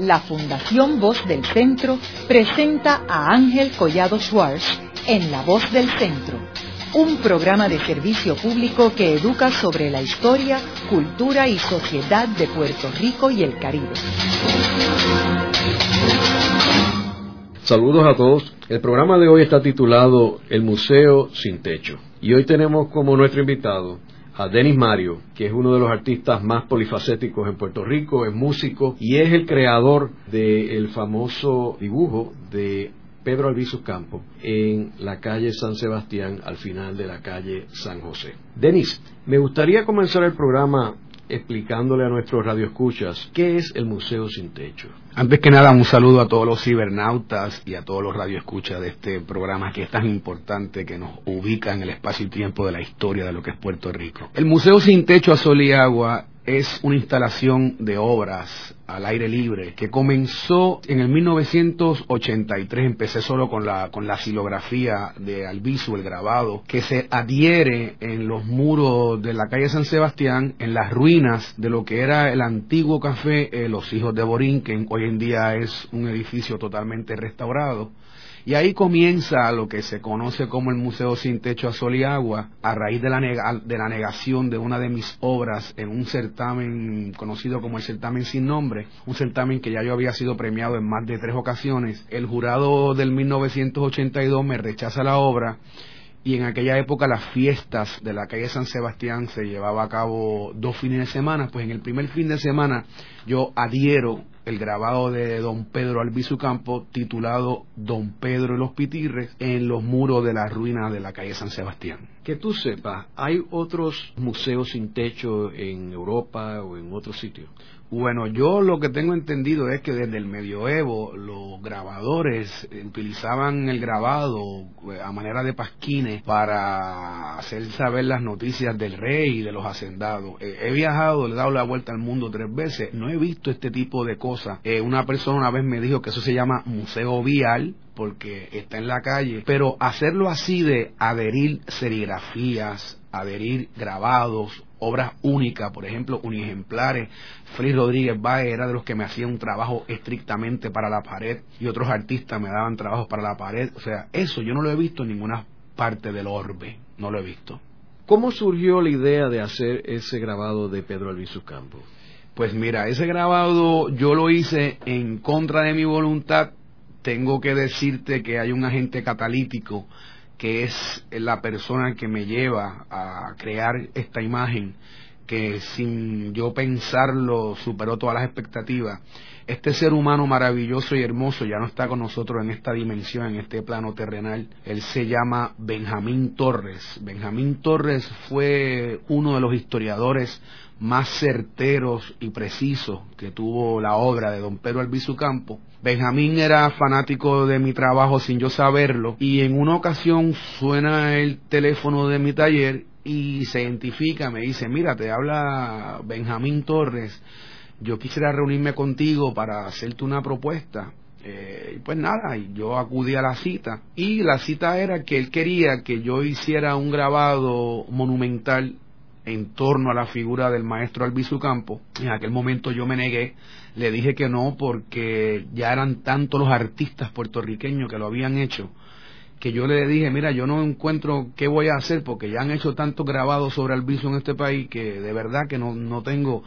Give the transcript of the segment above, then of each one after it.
la Fundación Voz del Centro presenta a Ángel Collado Schwartz en La Voz del Centro, un programa de servicio público que educa sobre la historia, cultura y sociedad de Puerto Rico y el Caribe. Saludos a todos. El programa de hoy está titulado El Museo Sin Techo. Y hoy tenemos como nuestro invitado a Denis Mario, que es uno de los artistas más polifacéticos en Puerto Rico, es músico y es el creador del famoso dibujo de Pedro Albizu Campo en la calle San Sebastián al final de la calle San José. Denis, me gustaría comenzar el programa explicándole a nuestros radioescuchas qué es el Museo Sin Techo. Antes que nada, un saludo a todos los cibernautas y a todos los radioescuchas de este programa que es tan importante que nos ubica en el espacio y tiempo de la historia de lo que es Puerto Rico. El Museo Sin Techo a Sol y Agua es una instalación de obras al aire libre que comenzó en el 1983 empecé solo con la con la silografía de Albizu el grabado que se adhiere en los muros de la calle San Sebastián en las ruinas de lo que era el antiguo café eh, Los Hijos de Borín que hoy en día es un edificio totalmente restaurado y ahí comienza lo que se conoce como el Museo Sin Techo a Sol y Agua, a raíz de la, de la negación de una de mis obras en un certamen conocido como el certamen sin nombre, un certamen que ya yo había sido premiado en más de tres ocasiones. El jurado del 1982 me rechaza la obra y en aquella época las fiestas de la calle San Sebastián se llevaba a cabo dos fines de semana, pues en el primer fin de semana yo adhiero el grabado de don Pedro Albizu Campo titulado Don Pedro y los Pitirres en los muros de las ruinas de la calle San Sebastián. Que tú sepas, ¿hay otros museos sin techo en Europa o en otros sitios? Bueno, yo lo que tengo entendido es que desde el medioevo los grabadores utilizaban el grabado eh, a manera de pasquines para hacer saber las noticias del rey y de los hacendados. Eh, he viajado, le he dado la vuelta al mundo tres veces, no he visto este tipo de cosas. Eh, una persona una vez me dijo que eso se llama museo vial porque está en la calle, pero hacerlo así de adherir serigrafías, adherir grabados, obras únicas, por ejemplo, unijemplares. Félix Rodríguez Baez era de los que me hacía un trabajo estrictamente para la pared y otros artistas me daban trabajos para la pared. O sea, eso yo no lo he visto en ninguna parte del orbe, no lo he visto. ¿Cómo surgió la idea de hacer ese grabado de Pedro Albizu Campo? Pues mira, ese grabado yo lo hice en contra de mi voluntad. Tengo que decirte que hay un agente catalítico que es la persona que me lleva a crear esta imagen que sin yo pensarlo superó todas las expectativas. Este ser humano maravilloso y hermoso ya no está con nosotros en esta dimensión, en este plano terrenal. Él se llama Benjamín Torres. Benjamín Torres fue uno de los historiadores más certeros y precisos que tuvo la obra de don Pedro Albizu Campo. Benjamín era fanático de mi trabajo sin yo saberlo y en una ocasión suena el teléfono de mi taller y se identifica, me dice, mira, te habla Benjamín Torres, yo quisiera reunirme contigo para hacerte una propuesta. Eh, pues nada, yo acudí a la cita y la cita era que él quería que yo hiciera un grabado monumental en torno a la figura del maestro Albizu Campo. En aquel momento yo me negué, le dije que no porque ya eran tantos los artistas puertorriqueños que lo habían hecho que yo le dije, mira, yo no encuentro qué voy a hacer porque ya han hecho tantos grabados sobre Albizu en este país que de verdad que no, no tengo.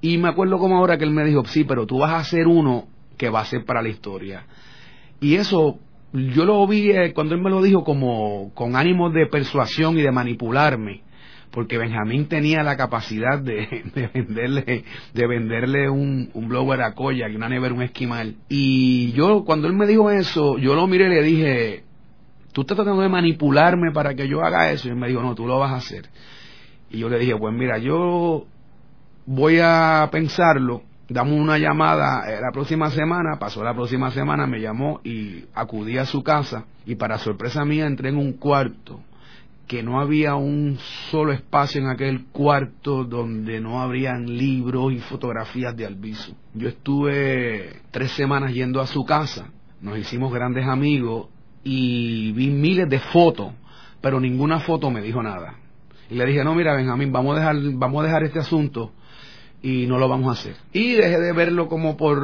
Y me acuerdo como ahora que él me dijo, sí, pero tú vas a hacer uno que va a ser para la historia. Y eso yo lo vi eh, cuando él me lo dijo como con ánimo de persuasión y de manipularme porque Benjamín tenía la capacidad de, venderle de venderle un, un blower a Koyak una nevera un esquimal. Y yo cuando él me dijo eso yo lo miré y le dije tú estás tratando de manipularme para que yo haga eso y él me dijo no tú lo vas a hacer y yo le dije pues mira yo voy a pensarlo damos una llamada eh, la próxima semana, pasó la próxima semana, me llamó y acudí a su casa y para sorpresa mía entré en un cuarto que no había un solo espacio en aquel cuarto donde no habrían libros y fotografías de Albizu. Yo estuve tres semanas yendo a su casa, nos hicimos grandes amigos y vi miles de fotos, pero ninguna foto me dijo nada. Y le dije, no, mira, Benjamín, vamos a dejar, vamos a dejar este asunto y no lo vamos a hacer. Y dejé de verlo como por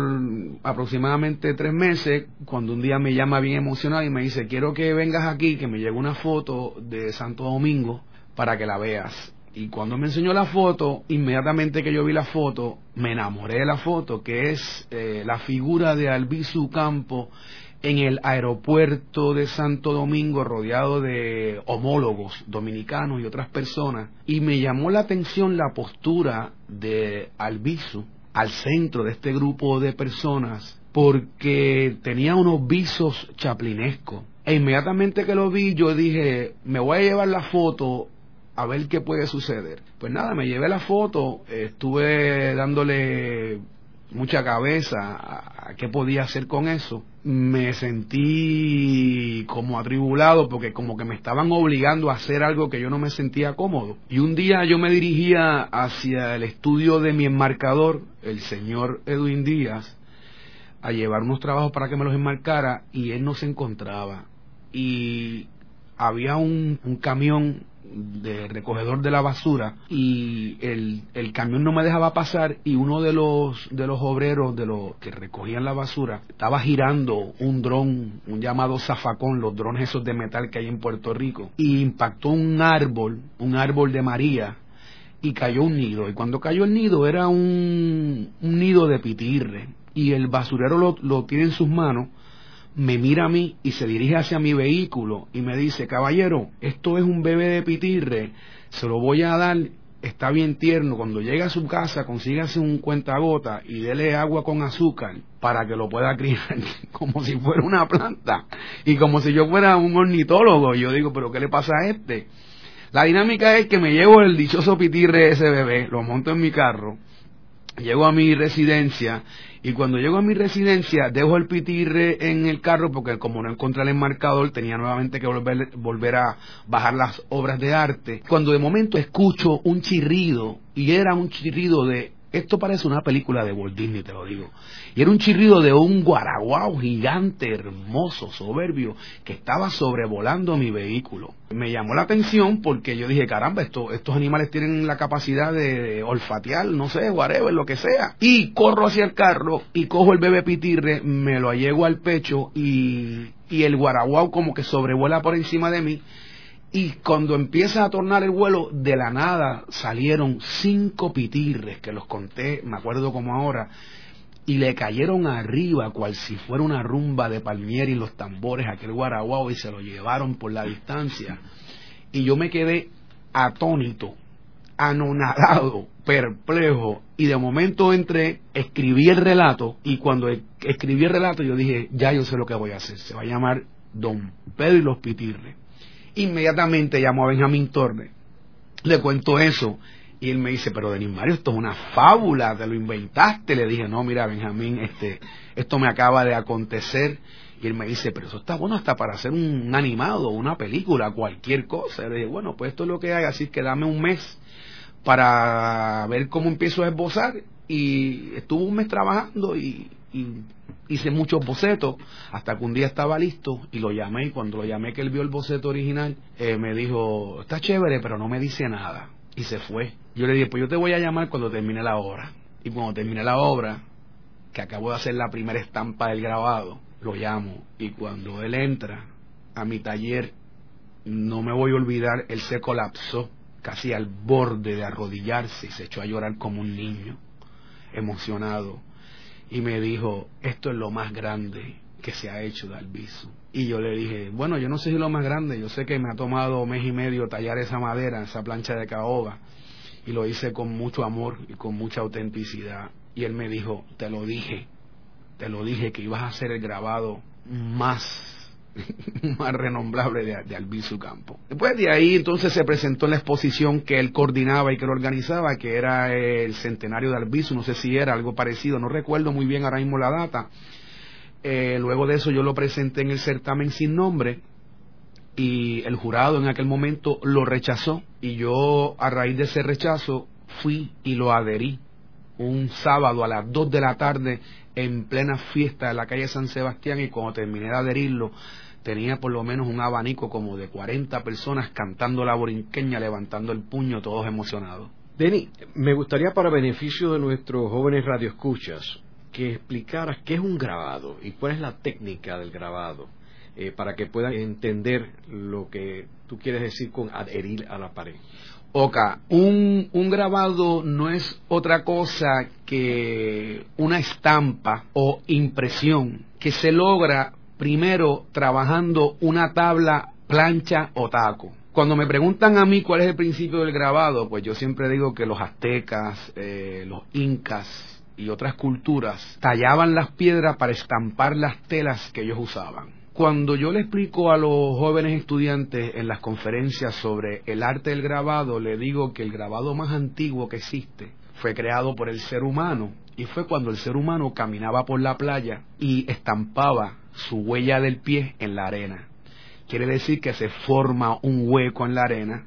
aproximadamente tres meses, cuando un día me llama bien emocionado y me dice, quiero que vengas aquí, que me llegue una foto de Santo Domingo para que la veas. Y cuando me enseñó la foto, inmediatamente que yo vi la foto, me enamoré de la foto, que es eh, la figura de Albizu Campo en el aeropuerto de Santo Domingo rodeado de homólogos dominicanos y otras personas y me llamó la atención la postura de Albizu al centro de este grupo de personas porque tenía unos visos chaplinescos. E inmediatamente que lo vi yo dije me voy a llevar la foto a ver qué puede suceder pues nada me llevé la foto estuve dándole mucha cabeza a, qué podía hacer con eso, me sentí como atribulado porque como que me estaban obligando a hacer algo que yo no me sentía cómodo. Y un día yo me dirigía hacia el estudio de mi enmarcador, el señor Edwin Díaz, a llevar unos trabajos para que me los enmarcara y él no se encontraba. Y había un, un camión de recogedor de la basura y el, el, camión no me dejaba pasar y uno de los de los obreros de los que recogían la basura estaba girando un dron un llamado zafacón los drones esos de metal que hay en Puerto Rico y impactó un árbol un árbol de María y cayó un nido. Y cuando cayó el nido era un, un nido de pitirre y el basurero lo, lo tiene en sus manos me mira a mí y se dirige hacia mi vehículo y me dice, caballero, esto es un bebé de pitirre, se lo voy a dar, está bien tierno, cuando llegue a su casa consígase un cuentagota y dele agua con azúcar para que lo pueda criar como si fuera una planta y como si yo fuera un ornitólogo. Y yo digo, pero ¿qué le pasa a este? La dinámica es que me llevo el dichoso pitirre ese bebé, lo monto en mi carro, llego a mi residencia y cuando llego a mi residencia, dejo el pitirre en el carro porque como no encontré el enmarcador, tenía nuevamente que volver, volver a bajar las obras de arte. Cuando de momento escucho un chirrido, y era un chirrido de esto parece una película de Walt Disney, te lo digo. Y era un chirrido de un guaraguao gigante, hermoso, soberbio, que estaba sobrevolando mi vehículo. Me llamó la atención porque yo dije, caramba, esto, estos animales tienen la capacidad de olfatear, no sé, whatever, lo que sea. Y corro hacia el carro y cojo el bebé pitirre, me lo allego al pecho y, y el guaraguao como que sobrevuela por encima de mí y cuando empieza a tornar el vuelo, de la nada salieron cinco pitirres, que los conté, me acuerdo como ahora, y le cayeron arriba cual si fuera una rumba de palmier y los tambores, aquel guaraguao, y se lo llevaron por la distancia. Y yo me quedé atónito, anonadado, perplejo, y de momento entré, escribí el relato, y cuando escribí el relato yo dije, ya yo sé lo que voy a hacer, se va a llamar Don Pedro y los Pitirres. Inmediatamente llamó a Benjamín Torne. Le cuento eso. Y él me dice, pero Denis Mario, esto es una fábula, te lo inventaste. Le dije, no, mira, Benjamín, este, esto me acaba de acontecer. Y él me dice, pero eso está bueno hasta para hacer un animado, una película, cualquier cosa. Le dije, bueno, pues esto es lo que hay, así que dame un mes para ver cómo empiezo a esbozar. Y estuvo un mes trabajando y hice muchos bocetos hasta que un día estaba listo y lo llamé. Y cuando lo llamé que él vio el boceto original eh, me dijo está chévere pero no me dice nada y se fue. Yo le dije pues yo te voy a llamar cuando termine la obra y cuando termine la obra que acabo de hacer la primera estampa del grabado lo llamo. Y cuando él entra a mi taller no me voy a olvidar él se colapsó casi al borde de arrodillarse y se echó a llorar como un niño emocionado y me dijo, esto es lo más grande que se ha hecho de Albizu. Y yo le dije, bueno, yo no sé si es lo más grande, yo sé que me ha tomado mes y medio tallar esa madera, esa plancha de caoba, y lo hice con mucho amor y con mucha autenticidad. Y él me dijo, te lo dije, te lo dije que ibas a hacer el grabado más más renombrable de, de Albizu Campo. Después de ahí entonces se presentó en la exposición que él coordinaba y que lo organizaba, que era el centenario de Albizu, no sé si era algo parecido, no recuerdo muy bien ahora mismo la data. Eh, luego de eso yo lo presenté en el certamen sin nombre y el jurado en aquel momento lo rechazó y yo a raíz de ese rechazo fui y lo adherí un sábado a las 2 de la tarde en plena fiesta de la calle San Sebastián y cuando terminé de adherirlo tenía por lo menos un abanico como de 40 personas cantando la borinqueña, levantando el puño, todos emocionados. Denny, me gustaría para beneficio de nuestros jóvenes radioescuchas que explicaras qué es un grabado y cuál es la técnica del grabado, eh, para que puedan entender lo que tú quieres decir con adherir a la pared. Oka, un, un grabado no es otra cosa que una estampa o impresión que se logra primero trabajando una tabla, plancha o taco. Cuando me preguntan a mí cuál es el principio del grabado, pues yo siempre digo que los aztecas, eh, los incas, y otras culturas tallaban las piedras para estampar las telas que ellos usaban. Cuando yo le explico a los jóvenes estudiantes en las conferencias sobre el arte del grabado, le digo que el grabado más antiguo que existe fue creado por el ser humano y fue cuando el ser humano caminaba por la playa y estampaba su huella del pie en la arena. Quiere decir que se forma un hueco en la arena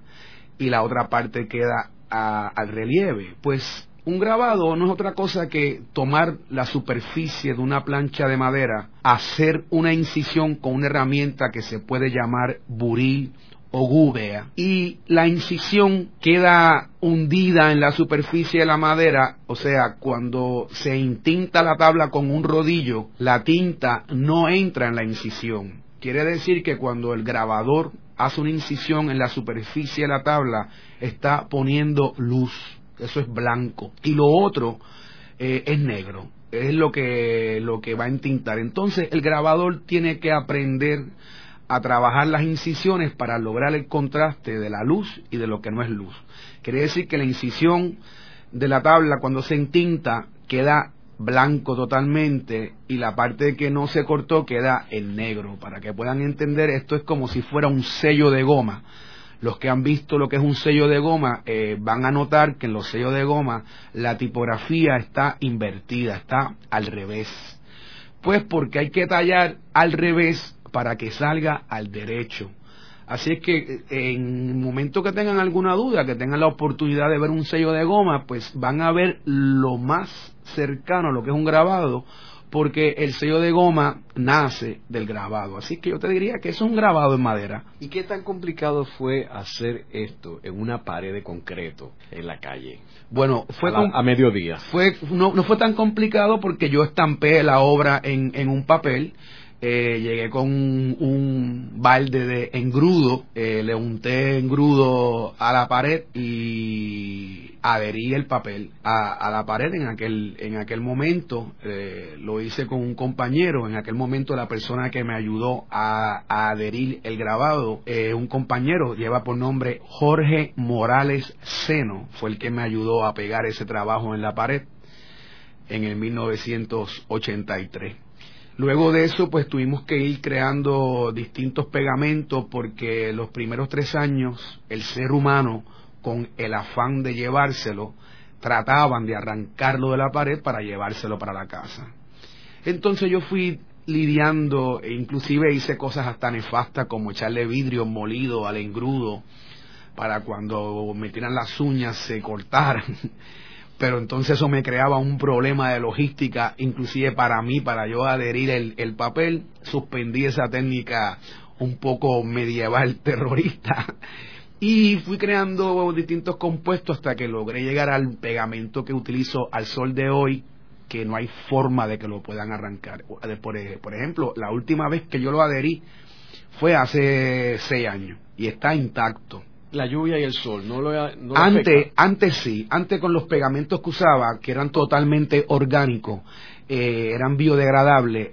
y la otra parte queda al relieve. Pues un grabado no es otra cosa que tomar la superficie de una plancha de madera, hacer una incisión con una herramienta que se puede llamar buril o gúbea y la incisión queda hundida en la superficie de la madera, o sea, cuando se intinta la tabla con un rodillo, la tinta no entra en la incisión. Quiere decir que cuando el grabador hace una incisión en la superficie de la tabla, está poniendo luz eso es blanco. Y lo otro eh, es negro, es lo que, lo que va a entintar. Entonces el grabador tiene que aprender a trabajar las incisiones para lograr el contraste de la luz y de lo que no es luz. Quiere decir que la incisión de la tabla cuando se entinta queda blanco totalmente y la parte que no se cortó queda en negro. Para que puedan entender, esto es como si fuera un sello de goma los que han visto lo que es un sello de goma eh, van a notar que en los sellos de goma la tipografía está invertida, está al revés. Pues porque hay que tallar al revés para que salga al derecho. Así es que eh, en el momento que tengan alguna duda, que tengan la oportunidad de ver un sello de goma, pues van a ver lo más cercano a lo que es un grabado, porque el sello de goma nace del grabado. Así que yo te diría que es un grabado en madera. ¿Y qué tan complicado fue hacer esto en una pared de concreto en la calle? Bueno, fue a, mediodía. Fue, no, no, fue tan complicado porque yo estampé la obra en, en un papel eh, llegué con un, balde de engrudo, eh, le unté engrudo a la pared y adherí el papel a, la pared en aquel, en aquel momento, eh, lo hice con un compañero, en aquel momento la persona que me ayudó a, adherir el grabado, un compañero, lleva por nombre Jorge Morales Seno, fue el que me ayudó a pegar ese trabajo en la pared en el 1983. Luego de eso, pues tuvimos que ir creando distintos pegamentos porque los primeros tres años el ser humano, con el afán de llevárselo, trataban de arrancarlo de la pared para llevárselo para la casa. Entonces yo fui lidiando e inclusive hice cosas hasta nefastas como echarle vidrio molido al engrudo para cuando metieran las uñas se cortaran pero entonces eso me creaba un problema de logística, inclusive para mí, para yo adherir el, papel, suspendí esa técnica un poco medieval terrorista y fui creando distintos compuestos hasta que logré llegar al pegamento que utilizo al sol de hoy, que no hay forma de que lo puedan arrancar. Por, por ejemplo, la última vez que yo lo adherí fue hace seis años y está intacto la lluvia y el sol, ¿no lo, antes, antes sí, antes con los pegamentos que usaba, que eran totalmente orgánicos, eh, eran biodegradables,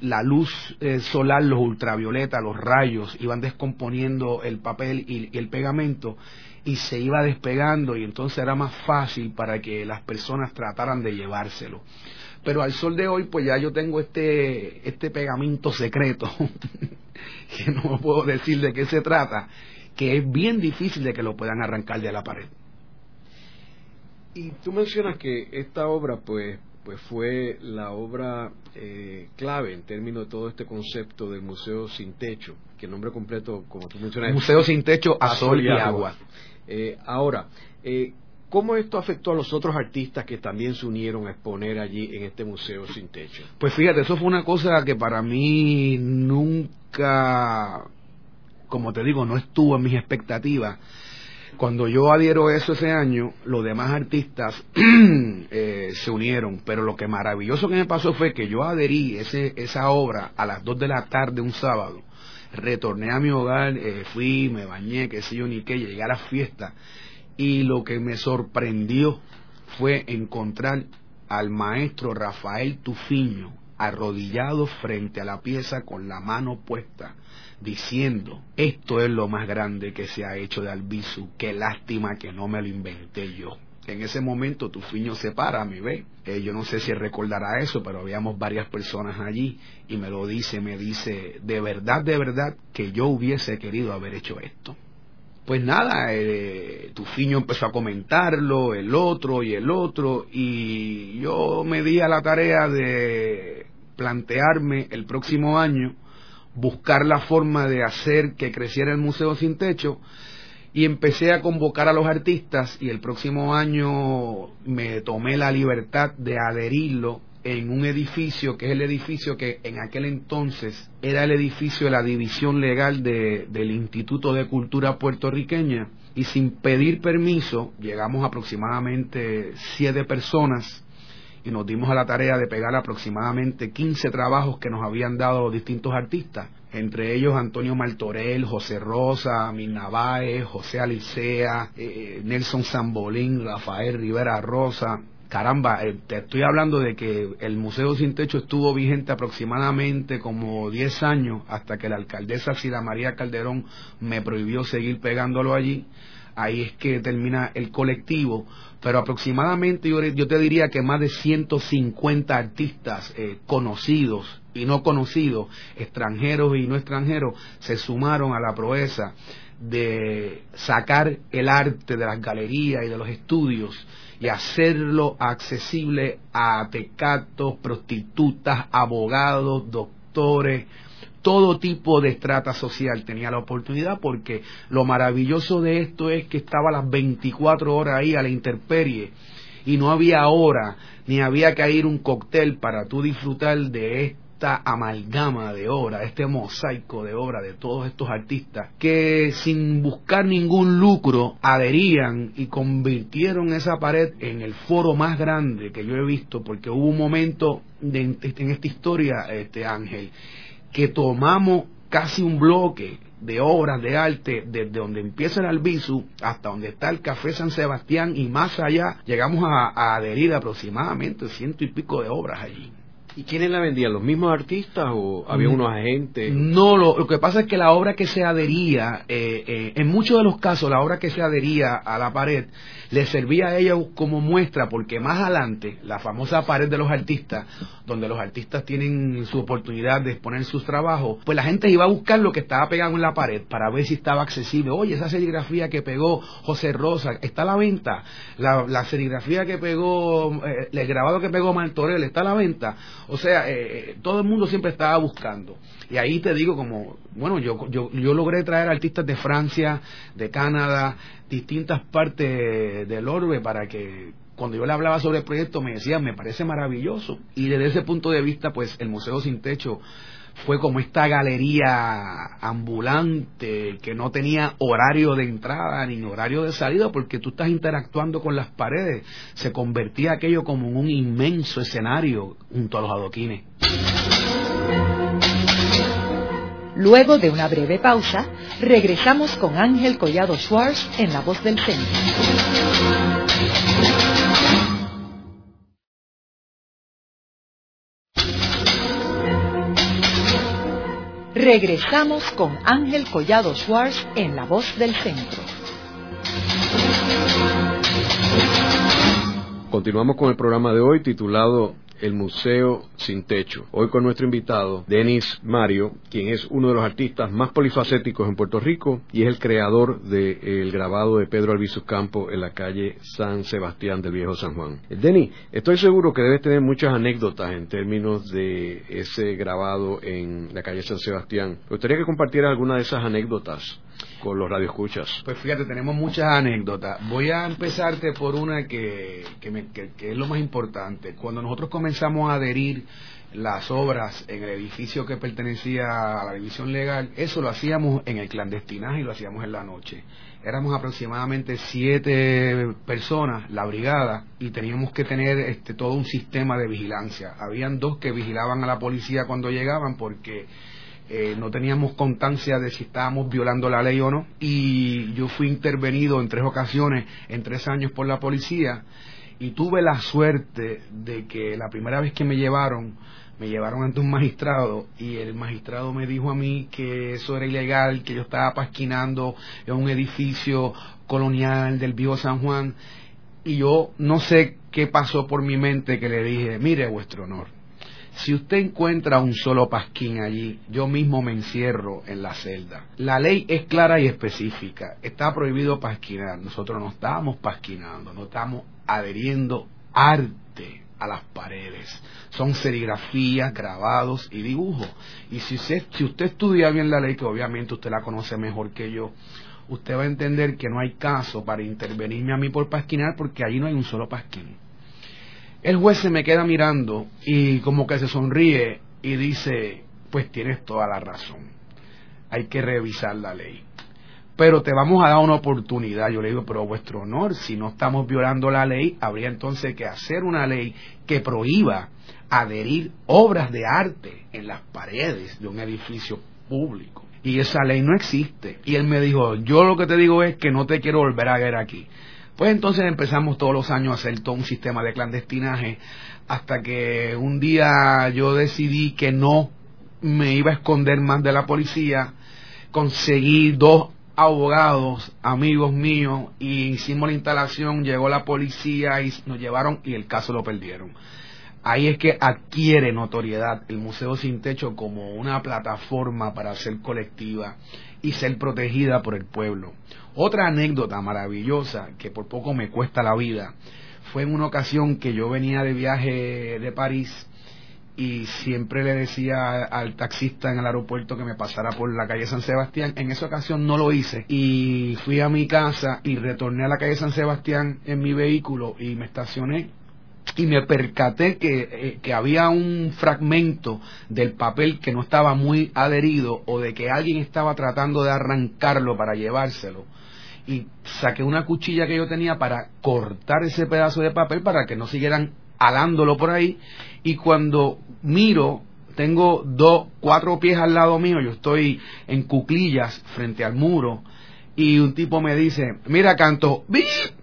la luz eh, solar, los ultravioletas, los rayos, iban descomponiendo el papel y, el pegamento y se iba despegando y entonces era más fácil para que las personas trataran de llevárselo. Pero al sol de hoy, pues ya yo tengo este, este pegamento secreto, que no puedo decir de qué se trata, que es bien difícil de que lo puedan arrancar de la pared. Y tú mencionas que esta obra, pues, pues fue la obra eh, clave en términos de todo este concepto del Museo Sin Techo, que el nombre completo, como tú mencionas, Museo Sin Techo a, Sol y, Agua. Eh, ahora, eh, ¿Cómo esto afectó a los otros artistas que también se unieron a exponer allí en este museo sin techo? Pues fíjate, eso fue una cosa que para mí nunca como te digo, no estuvo en mis expectativas. Cuando yo adhiero eso ese año, los demás artistas eh, se unieron, pero lo que maravilloso que me pasó fue que yo adherí ese, esa obra a las 2 de la tarde un sábado, retorné a mi hogar, eh, fui, me bañé, qué sé yo ni qué, llegué a la fiesta, y lo que me sorprendió fue encontrar al maestro Rafael Tufiño arrodillado frente a la pieza con la mano puesta diciendo, esto es lo más grande que se ha hecho de Albizu, qué lástima que no me lo inventé yo. En ese momento Tufiño se para, me ve. Eh, yo no sé si recordará eso, pero habíamos varias personas allí y me lo dice, me dice, de verdad, de verdad, que yo hubiese querido haber hecho esto. Pues nada, eh, Tufiño empezó a comentarlo, el otro y el otro, y yo me di a la tarea de plantearme el próximo año buscar la forma de hacer que creciera el Museo Sin Techo y empecé a convocar a los artistas y el próximo año me tomé la libertad de adherirlo en un edificio que es el edificio que en aquel entonces era el edificio de la división legal de, del Instituto de Cultura puertorriqueña y sin pedir permiso llegamos aproximadamente siete personas y nos dimos a la tarea de pegar aproximadamente 15 trabajos que nos habían dado distintos artistas, entre ellos Antonio Martorell, José Rosa, Navaez, José Alicea, eh, Nelson Zambolín, Rafael Rivera Rosa. Caramba, eh, te estoy hablando de que el Museo Sin Techo estuvo vigente aproximadamente como 10 años hasta que la alcaldesa Sida María Calderón me prohibió seguir pegándolo allí ahí es que termina el colectivo, pero aproximadamente yo, te diría que más de 150 artistas eh, conocidos y no conocidos, extranjeros y no extranjeros, se sumaron a la proeza de sacar el arte de las galerías y de los estudios y hacerlo accesible a tecatos, prostitutas, abogados, doctores, todo tipo de estrata social. Tenía la oportunidad porque lo maravilloso de esto es que estaba las 24 horas ahí a la intemperie y no había hora ni había que ir un cóctel para tú disfrutar de esta amalgama de obra, este mosaico de obra de todos estos artistas que sin buscar ningún lucro adherían y convirtieron esa pared en el foro más grande que yo he visto porque hubo un momento en esta historia, este Ángel, que tomamos casi un bloque de obras de arte desde donde empieza el Albizu hasta donde está el Café San Sebastián y más allá llegamos a, adherir aproximadamente ciento y pico de obras allí. ¿Y quiénes la vendían? ¿Los mismos artistas o había mm. unos agentes? No, lo, que pasa es que la obra que se adhería, eh, eh, en muchos de los casos, la obra que se adhería a la pared le servía a ellos como muestra porque más adelante, la famosa pared de los artistas, donde los artistas tienen su oportunidad de exponer sus trabajos, pues la gente iba a buscar lo que estaba pegado en la pared para ver si estaba accesible. Oye, esa serigrafía que pegó José Rosa, ¿está a la venta? La, serigrafía que pegó, eh, el grabado que pegó Martorell, ¿está a la venta? O sea, eh, eh, todo el mundo siempre estaba buscando. Y ahí te digo como, bueno, yo, yo, yo logré traer artistas de Francia, de Canadá, distintas partes del orbe para que cuando yo le hablaba sobre el proyecto me decía, me parece maravilloso. Y desde ese punto de vista, pues el Museo Sin Techo fue como esta galería ambulante que no tenía horario de entrada ni horario de salida porque tú estás interactuando con las paredes. Se convertía aquello como en un inmenso escenario junto a los adoquines. Luego de una breve pausa, regresamos con Ángel Collado Schwartz en La Voz del Centro. Regresamos con Ángel Collado Schwartz en La Voz del Centro. Continuamos con el programa de hoy titulado el Museo Sin Techo. Hoy con nuestro invitado, Denis Mario, quien es uno de los artistas más polifacéticos en Puerto Rico y es el creador del grabado de Pedro Albizu Campo en la calle San Sebastián del Viejo San Juan. Denis, estoy seguro que debes tener muchas anécdotas en términos de ese grabado en la calle San Sebastián. Me gustaría que compartieras alguna de esas anécdotas con los radioescuchas? Pues fíjate, tenemos muchas anécdotas. Voy a empezarte por una que, que, es lo más importante. Cuando nosotros comenzamos a adherir las obras en el edificio que pertenecía a la división legal, eso lo hacíamos en el clandestinaje y lo hacíamos en la noche. éramos aproximadamente siete personas, la brigada, y teníamos que tener este, todo un sistema de vigilancia. Habían dos que vigilaban a la policía cuando llegaban porque eh, no teníamos constancia de si estábamos violando la ley o no, y yo fui intervenido en tres ocasiones, en tres años por la policía, y tuve la suerte de que la primera vez que me llevaron, me llevaron ante un magistrado y el magistrado me dijo a mí que eso era ilegal, que yo estaba pasquinando en un edificio colonial del viejo San Juan. Y yo no sé qué pasó por mi mente que le dije, mire vuestro honor, si usted encuentra un solo pasquín allí, yo mismo me encierro en la celda. La ley es clara y específica. Está prohibido pasquinar. Nosotros no estamos pasquinando, no estamos adheriendo arte a las paredes. Son serigrafías, grabados y dibujos. Y si usted, si usted estudia bien la ley, que obviamente usted la conoce mejor que yo, usted va a entender que no hay caso para intervenirme a mí por pasquinar porque allí no hay un solo pasquín. El juez se me queda mirando y como que se sonríe y dice, pues tienes toda la razón, hay que revisar la ley pero te vamos a dar una oportunidad. Yo le digo, pero vuestro honor, si no estamos violando la ley, habría entonces que hacer una ley que prohíba adherir obras de arte en las paredes de un edificio público. Y esa ley no existe. Y él me dijo, yo lo que te digo es que no te quiero volver a ver aquí. Pues entonces empezamos todos los años a hacer todo un sistema de clandestinaje hasta que un día yo decidí que no me iba a esconder más de la policía. Conseguí dos abogados, amigos míos, y hicimos la instalación, llegó la policía y nos llevaron y el caso lo perdieron. Ahí es que adquiere notoriedad el Museo Sin Techo como una plataforma para ser colectiva y ser protegida por el pueblo. Otra anécdota maravillosa que por poco me cuesta la vida fue en una ocasión que yo venía de viaje de París y siempre le decía al taxista en el aeropuerto que me pasara por la calle San Sebastián. En esa ocasión no lo hice y fui a mi casa y retorné a la calle San Sebastián en mi vehículo y me estacioné y me percaté que, eh, que, había un fragmento del papel que no estaba muy adherido o de que alguien estaba tratando de arrancarlo para llevárselo. Y saqué una cuchilla que yo tenía para cortar ese pedazo de papel para que no siguieran alándolo por ahí. Y cuando miro tengo dos, cuatro pies al lado mío, yo estoy en cuclillas frente al muro y un tipo me dice, mira canto,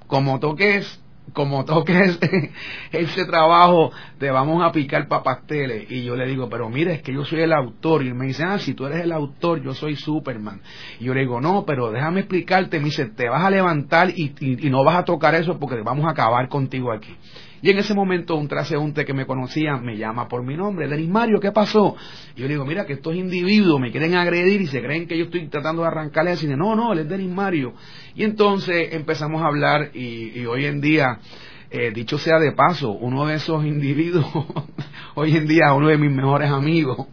como toques como toques ese trabajo, te vamos a picar para pasteles. Y yo le digo, pero mira, es que yo soy el autor. Y me dice, ah, si tú eres el autor, yo soy Superman. Y yo le digo, no, pero déjame explicarte. Me dice, te vas a levantar y, y no vas a tocar eso porque vamos a acabar contigo aquí. Y en ese momento un traseúnte que me conocía me llama por mi nombre, Denis Mario, ¿qué pasó? Y yo le digo, mira que estos individuos me quieren agredir y se creen que yo estoy tratando de arrancarle al cine. No, no, él es Denis Mario. Y entonces empezamos a hablar y, hoy en día, eh, dicho sea de paso, uno de esos individuos, hoy en día uno de mis mejores amigos,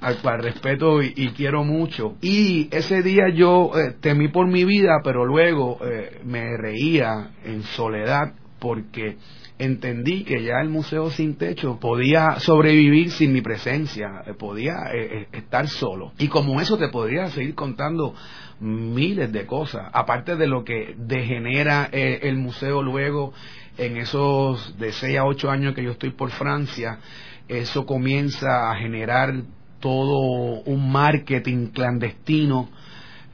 al cual respeto y, quiero mucho. Y ese día yo eh, temí por mi vida, pero luego eh, me reía en soledad porque entendí que ya el Museo Sin Techo podía sobrevivir sin mi presencia, eh, podía eh, eh, estar solo. Y como eso te podría seguir contando miles de cosas, aparte de lo que degenera el museo luego en esos de 6 a 8 años que yo estoy por Francia, eso comienza a generar todo un marketing clandestino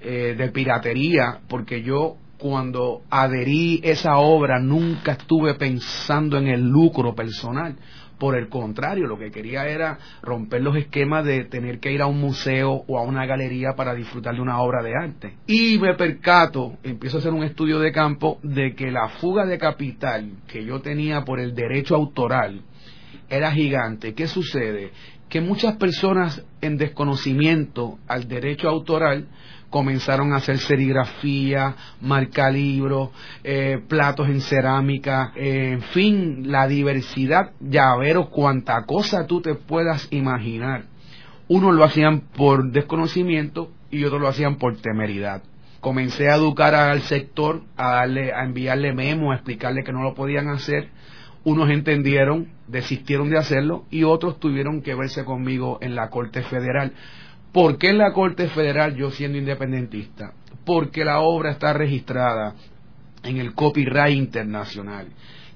de piratería, porque yo cuando adherí esa obra nunca estuve pensando en el lucro personal. Por el contrario, lo que quería era romper los esquemas de tener que ir a un museo o a una galería para disfrutar de una obra de arte. Y me percato, empiezo a hacer un estudio de campo, de que la fuga de capital que yo tenía por el derecho autoral era gigante. ¿Qué sucede? Que muchas personas en desconocimiento al derecho autoral comenzaron a hacer serigrafía, marcalibros, eh, platos en cerámica, eh, en fin, la diversidad, llaveros, cuanta cosa tú te puedas imaginar. Unos lo hacían por desconocimiento y otros lo hacían por temeridad. Comencé a educar al sector, a, darle, a enviarle memos, a explicarle que no lo podían hacer. Unos entendieron, desistieron de hacerlo y otros tuvieron que verse conmigo en la Corte Federal ¿Por qué en la Corte Federal yo siendo independentista? porque la obra está registrada en el copyright internacional.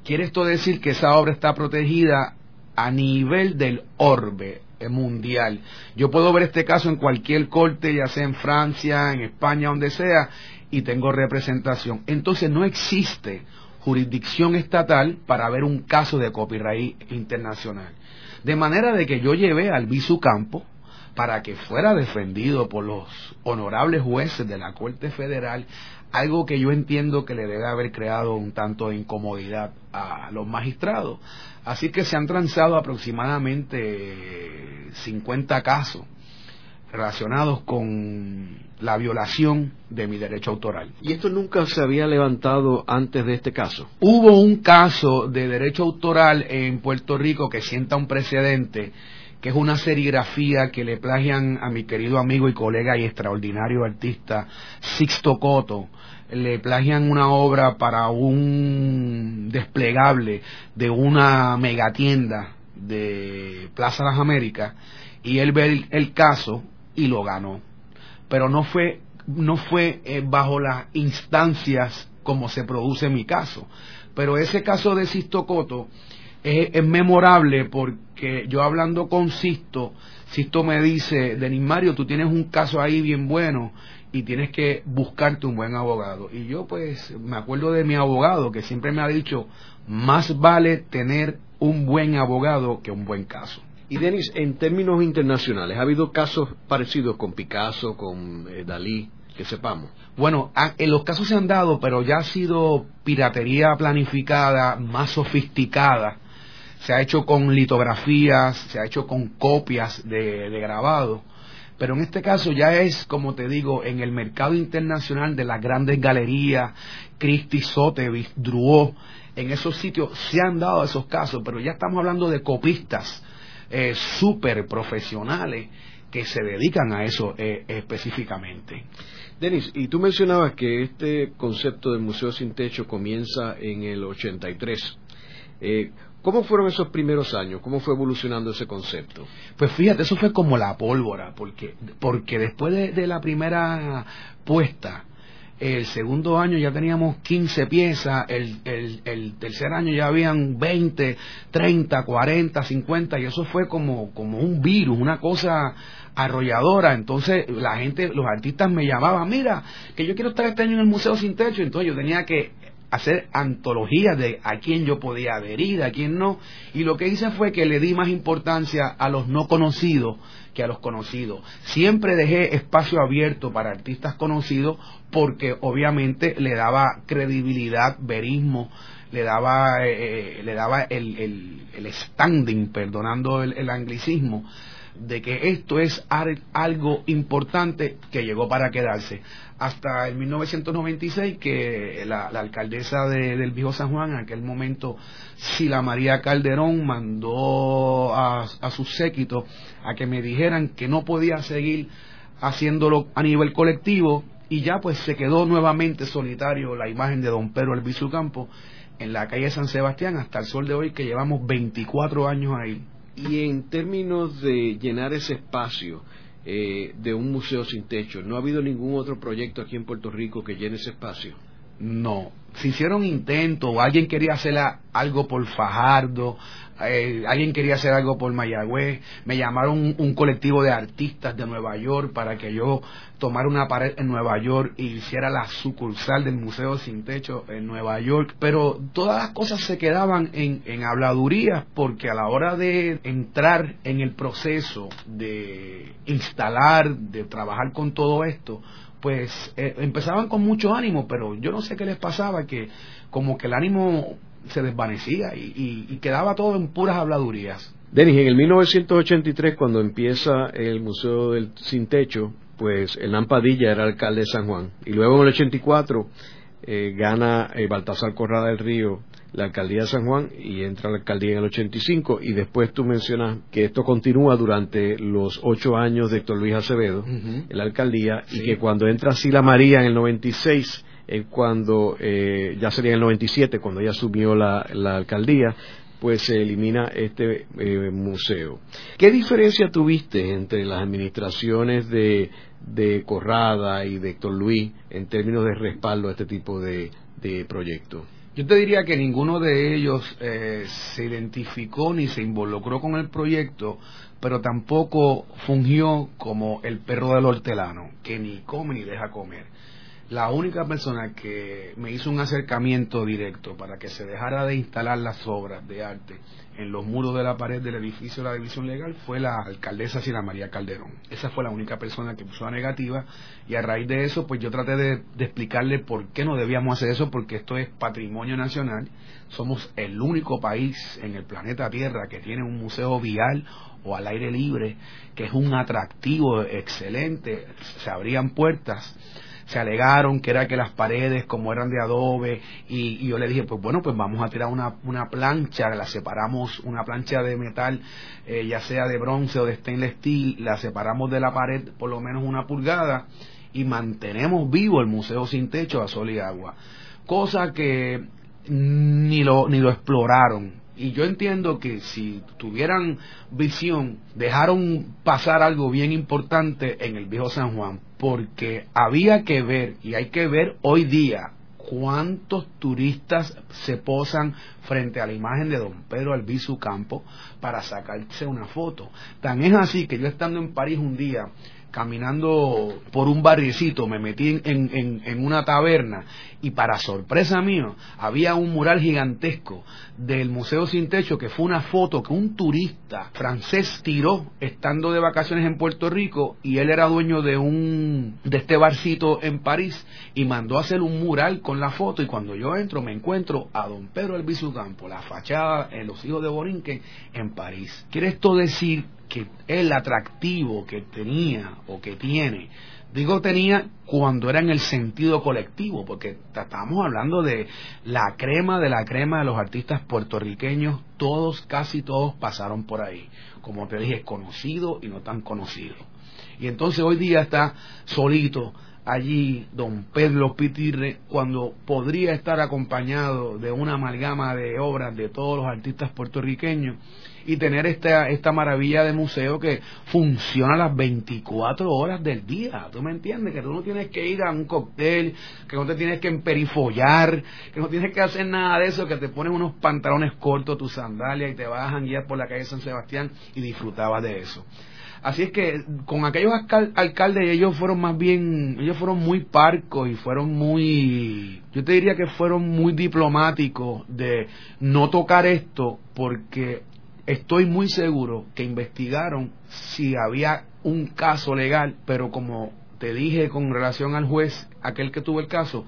Quiere esto decir que esa obra está protegida a nivel del orbe mundial. Yo puedo ver este caso en cualquier corte, ya sea en Francia, en España, donde sea, y tengo representación. Entonces no existe jurisdicción estatal para ver un caso de copyright internacional. De manera de que yo llevé al Bisu Campo para que fuera defendido por los honorables jueces de la Corte Federal, algo que yo entiendo que le debe haber creado un tanto de incomodidad a los magistrados. Así que se han transado aproximadamente 50 casos relacionados con la violación de mi derecho autoral. ¿Y esto nunca se había levantado antes de este caso? Hubo un caso de derecho autoral en Puerto Rico que sienta un precedente, que es una serigrafía que le plagian a mi querido amigo y colega y extraordinario artista Sixto Coto. Le plagian una obra para un desplegable de una megatienda de Plaza Las Américas y él ve el caso y lo ganó. Pero no fue, no fue eh, bajo las instancias como se produce mi caso. Pero ese caso de Sisto Coto es, memorable porque yo hablando con Sisto, Sisto me dice, Denis Mario, tú tienes un caso ahí bien bueno y tienes que buscarte un buen abogado. Y yo pues me acuerdo de mi abogado que siempre me ha dicho, más vale tener un buen abogado que un buen caso. Y Denis, en términos internacionales, ¿ha habido casos parecidos con Picasso, con eh, Dalí, que sepamos? Bueno, en los casos se han dado, pero ya ha sido piratería planificada, más sofisticada. Se ha hecho con litografías, se ha hecho con copias de, de grabado. Pero en este caso ya es, como te digo, en el mercado internacional de las grandes galerías, Christie Sotheby's, Drouot, en esos sitios se han dado esos casos, pero ya estamos hablando de copistas eh, súper profesionales que se dedican a eso eh, específicamente. Denis, y tú mencionabas que este concepto del Museo Sin Techo comienza en el 83. Eh, ¿Cómo fueron esos primeros años? ¿Cómo fue evolucionando ese concepto? Pues fíjate, eso fue como la pólvora, porque, porque después de la primera puesta, el segundo año ya teníamos 15 piezas, el, el, tercer año ya habían 20, 30, 40, 50 y eso fue como, como un virus, una cosa arrolladora. Entonces la gente, los artistas me llamaban, mira, que yo quiero estar este año en el Museo Sin Techo, entonces yo tenía que hacer antologías de a quién yo podía adherir, a quién no, y lo que hice fue que le di más importancia a los no conocidos que a los conocidos. Siempre dejé espacio abierto para artistas conocidos porque obviamente le daba credibilidad, verismo, le daba, eh, eh, le daba el, el, standing, perdonando el anglicismo, de que esto es algo importante que llegó para quedarse. Hasta el 1996 que la, alcaldesa del Viejo San Juan, en aquel momento, Sila María Calderón, mandó a, a sus séquitos a que me dijeran que no podía seguir haciéndolo a nivel colectivo y ya pues se quedó nuevamente solitario la imagen de don Pedro Elviso Campo en la calle San Sebastián hasta el sol de hoy que llevamos 24 años ahí. Y en términos de llenar ese espacio eh, de un museo sin techo, ¿no ha habido ningún otro proyecto aquí en Puerto Rico que llene ese espacio? No, se hicieron intentos, alguien quería hacer algo por Fajardo, eh, alguien quería hacer algo por Mayagüez, me llamaron un, colectivo de artistas de Nueva York para que yo tomara una pared en Nueva York y hiciera la sucursal del Museo Sin Techo en Nueva York, pero todas las cosas se quedaban en, en habladurías porque a la hora de entrar en el proceso de instalar, de trabajar con todo esto, pues eh, empezaban con mucho ánimo, pero yo no sé qué les pasaba, que como que el ánimo se desvanecía y, quedaba todo en puras habladurías. Denis, en el 1983, cuando empieza el Museo del Sin Techo, pues el Padilla era alcalde de San Juan. Y luego en el 84 eh, gana eh, Baltasar Corrada del Río la alcaldía de San Juan y entra a la alcaldía en el 85 y después tú mencionas que esto continúa durante los ocho años de Héctor Luis Acevedo en la alcaldía y que cuando entra Sila María en el 96 es cuando eh, ya sería en el 97 cuando ella asumió la, alcaldía pues se elimina este eh, museo. ¿Qué diferencia tuviste entre las administraciones de de Corrada y de Héctor Luis en términos de respaldo a este tipo de, de proyectos? Yo te diría que ninguno de ellos eh, se identificó ni se involucró con el proyecto, pero tampoco fungió como el perro del hortelano, que ni come ni deja comer la única persona que me hizo un acercamiento directo para que se dejara de instalar las obras de arte en los muros de la pared del edificio de la División Legal fue la alcaldesa Sila María Calderón. Esa fue la única persona que puso la negativa y a raíz de eso pues yo traté de, de explicarle por qué no debíamos hacer eso porque esto es patrimonio nacional. Somos el único país en el planeta Tierra que tiene un museo vial o al aire libre que es un atractivo excelente. Se abrían puertas se alegaron que era que las paredes como eran de adobe y, yo le dije pues bueno pues vamos a tirar una, una plancha la separamos una plancha de metal eh, ya sea de bronce o de stainless steel la separamos de la pared por lo menos una pulgada y mantenemos vivo el museo sin techo a sol y agua. Cosa que ni lo ni lo exploraron. Y yo entiendo que si tuvieran visión, dejaron pasar algo bien importante en el viejo San Juan, porque había que ver, y hay que ver hoy día, cuántos turistas se posan frente a la imagen de don Pedro Albizu Campo para sacarse una foto. Tan es así que yo estando en París un día, caminando por un barricito, me metí en, en, una taberna y para sorpresa mía había un mural gigantesco del Museo Sin Techo que fue una foto que un turista francés tiró estando de vacaciones en Puerto Rico y él era dueño de un de este barcito en París y mandó a hacer un mural con la foto y cuando yo entro me encuentro a don Pedro Elviso Campo, la fachada en los hijos de Borinquen en París. ¿Quiere esto decir que el atractivo que tenía o que tiene, digo tenía cuando era en el sentido colectivo, porque estábamos hablando de la crema de la crema de los artistas puertorriqueños, todos, casi todos pasaron por ahí, como te dije, conocido y no tan conocido. Y entonces hoy día está solito allí don Pedro Pitirre cuando podría estar acompañado de una amalgama de obras de todos los artistas puertorriqueños y tener esta, esta maravilla de museo que funciona las 24 horas del día. ¿Tú me entiendes? Que tú no tienes que ir a un cóctel, que no te tienes que emperifollar, que no tienes que hacer nada de eso, que te pones unos pantalones cortos, tus sandalias y te vas a janguear por la calle San Sebastián y disfrutabas de eso. Así es que con aquellos alcaldes ellos fueron más bien, ellos fueron muy parcos y fueron muy, yo te diría que fueron muy diplomáticos de no tocar esto porque estoy muy seguro que investigaron si había un caso legal, pero como te dije con relación al juez, aquel que tuvo el caso,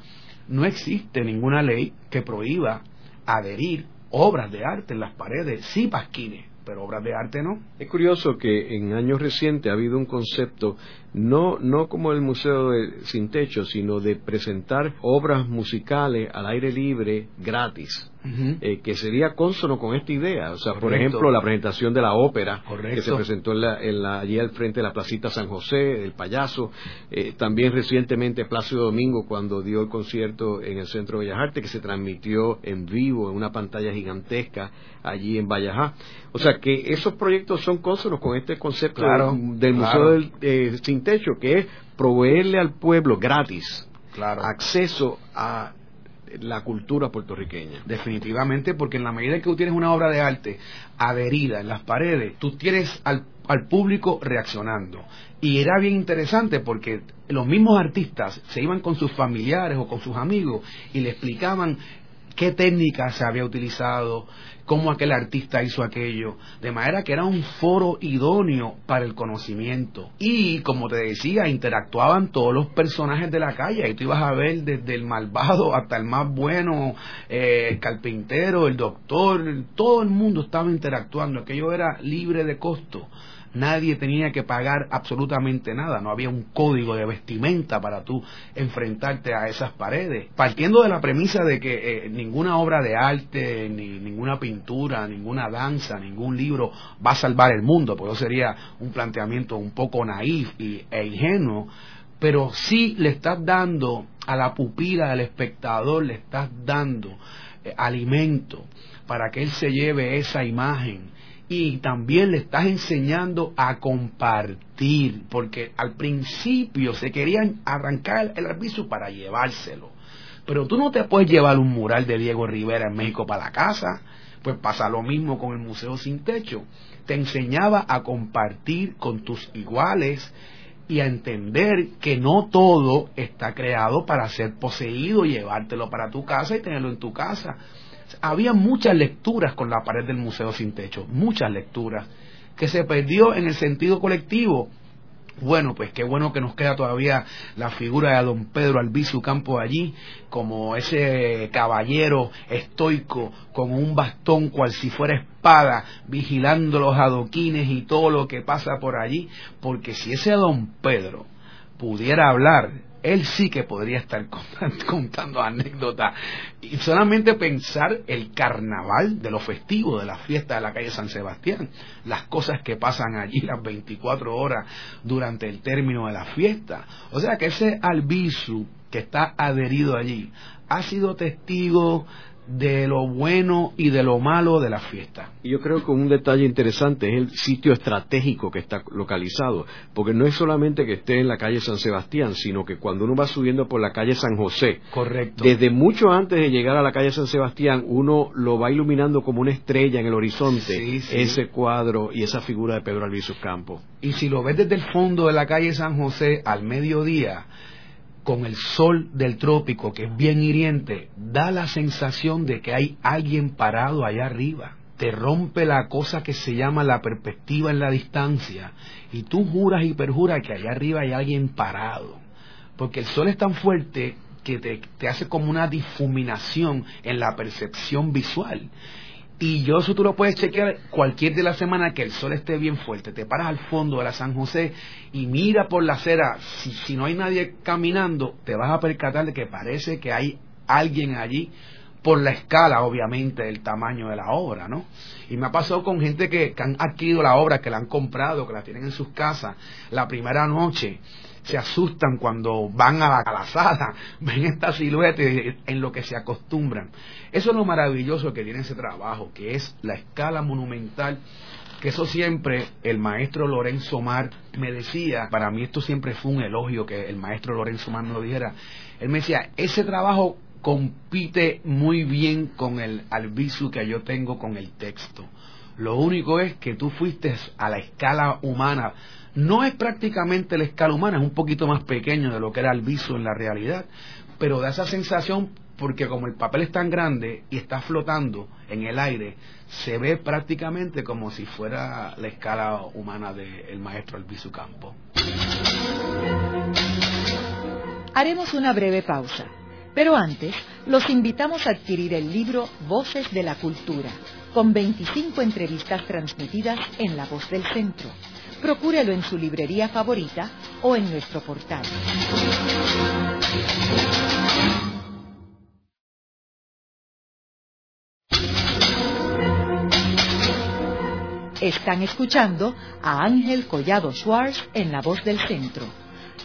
no existe ninguna ley que prohíba adherir obras de arte en las paredes, sí pasquines pero obras de arte no. Es curioso que en años recientes ha habido un concepto, no, no como el Museo de, Sin Techo, sino de presentar obras musicales al aire libre gratis. Eh, que sería consono con esta idea. O sea, por ejemplo, la presentación de la ópera que se presentó en la, allí al frente de la Placita San José, el payaso. Eh, también recientemente Plácido Domingo cuando dio el concierto en el Centro de Bellas Artes que se transmitió en vivo en una pantalla gigantesca allí en Vallajá. O sea, que esos proyectos son consonos con este concepto del Museo del, eh, Sin Techo, que es proveerle al pueblo gratis acceso a la cultura puertorriqueña. Definitivamente, porque en la medida que tú tienes una obra de arte adherida en las paredes, tú tienes al, al público reaccionando. Y era bien interesante porque los mismos artistas se iban con sus familiares o con sus amigos y le explicaban qué técnica se había utilizado, cómo aquel artista hizo aquello, de manera que era un foro idóneo para el conocimiento. Y como te decía, interactuaban todos los personajes de la calle, y tú ibas a ver desde el malvado hasta el más bueno, eh, el carpintero, el doctor, todo el mundo estaba interactuando, aquello era libre de costo nadie tenía que pagar absolutamente nada, no había un código de vestimenta para tú enfrentarte a esas paredes. Partiendo de la premisa de que eh, ninguna obra de arte, ni ninguna pintura, ninguna danza, ningún libro va a salvar el mundo, porque eso sería un planteamiento un poco naif y, e ingenuo, pero sí le estás dando a la pupila del espectador, le estás dando eh, alimento para que él se lleve esa imagen y también le estás enseñando a compartir, porque al principio se querían arrancar el arbizu para llevárselo. Pero tú no te puedes llevar un mural de Diego Rivera en México para la casa, pues pasa lo mismo con el Museo Sin Techo. Te enseñaba a compartir con tus iguales y a entender que no todo está creado para ser poseído llevártelo para tu casa y tenerlo en tu casa había muchas lecturas con la pared del Museo Sin Techo, muchas lecturas, que se perdió en el sentido colectivo. Bueno, pues qué bueno que nos queda todavía la figura de don Pedro Albizu Campo allí, como ese caballero estoico con un bastón cual si fuera espada, vigilando los adoquines y todo lo que pasa por allí, porque si ese don Pedro pudiera hablar, él sí que podría estar contando anécdotas y solamente pensar el carnaval de lo festivo de la fiesta de la calle San Sebastián, las cosas que pasan allí las 24 horas durante el término de la fiesta. O sea que ese albizu que está adherido allí ha sido testigo de lo bueno y de lo malo de la fiesta. Y yo creo que un detalle interesante es el sitio estratégico que está localizado, porque no es solamente que esté en la calle San Sebastián, sino que cuando uno va subiendo por la calle San José, correcto. Desde mucho antes de llegar a la calle San Sebastián, uno lo va iluminando como una estrella en el horizonte, ese cuadro y esa figura de Pedro Albizu Campo. Y si lo ves desde el fondo de la calle San José al mediodía, con el sol del trópico, que es bien hiriente, da la sensación de que hay alguien parado allá arriba. Te rompe la cosa que se llama la perspectiva en la distancia y tú juras y perjuras que allá arriba hay alguien parado. Porque el sol es tan fuerte que te, te hace como una difuminación en la percepción visual. Y yo eso tú lo puedes chequear cualquier de la semana que el sol esté bien fuerte. Te paras al fondo de la San José y mira por la acera. Si, si no hay nadie caminando, te vas a percatar de que parece que hay alguien allí por la escala, obviamente, del tamaño de la obra, ¿no? Y me ha pasado con gente que, que han adquirido la obra, que la han comprado, que la tienen en sus casas, la primera noche se asustan cuando van a la calazada, ven esta silueta en lo que se acostumbran. Eso es lo maravilloso que tiene ese trabajo, que es la escala monumental que eso siempre el maestro Lorenzo Mar me decía, para mí esto siempre fue un elogio que el maestro Lorenzo Mar me lo dijera, él me decía, ese trabajo compite muy bien con el albizu que yo tengo con el texto. Lo único es que tú fuiste a la escala humana no es prácticamente la escala humana, es un poquito más pequeño de lo que era el viso en la realidad, pero da esa sensación porque como el papel es tan grande y está flotando en el aire, se ve prácticamente como si fuera la escala humana del maestro Albizu Campo. Haremos una breve pausa, pero antes los invitamos a adquirir el libro Voces de la Cultura, con 25 entrevistas transmitidas en La Voz del Centro procúrelo en su librería favorita o en nuestro portal. Están escuchando a Ángel Collado Schwartz en La Voz del Centro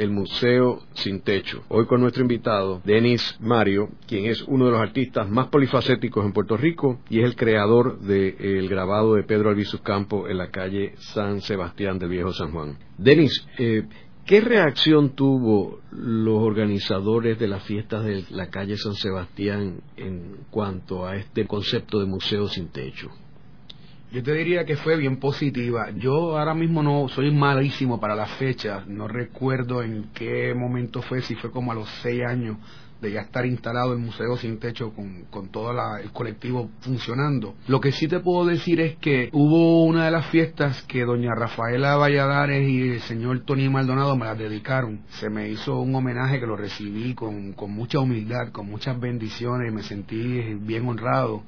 el Museo Sin Techo. Hoy con nuestro invitado, Denis Mario, quien es uno de los artistas más polifacéticos en Puerto Rico y es el creador del grabado de Pedro Albizu Campo en la calle San Sebastián del Viejo San Juan. Denis, eh, ¿qué reacción tuvo los organizadores de las fiestas de la calle San Sebastián en cuanto a este concepto de Museo Sin Techo? Yo te diría que fue bien positiva. Yo ahora mismo no soy malísimo para las fechas, no recuerdo en qué momento fue, si fue como a los seis años de ya estar instalado el museo sin techo con, con todo el colectivo funcionando. Lo que sí te puedo decir es que hubo una de las fiestas que doña Rafaela Valladares y el señor Tony Maldonado me las dedicaron. Se me hizo un homenaje que lo recibí con, con mucha humildad, con muchas bendiciones me sentí bien honrado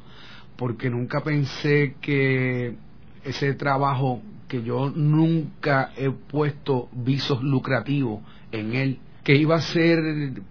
porque nunca pensé que ese trabajo que yo nunca he puesto visos lucrativos en él que iba a ser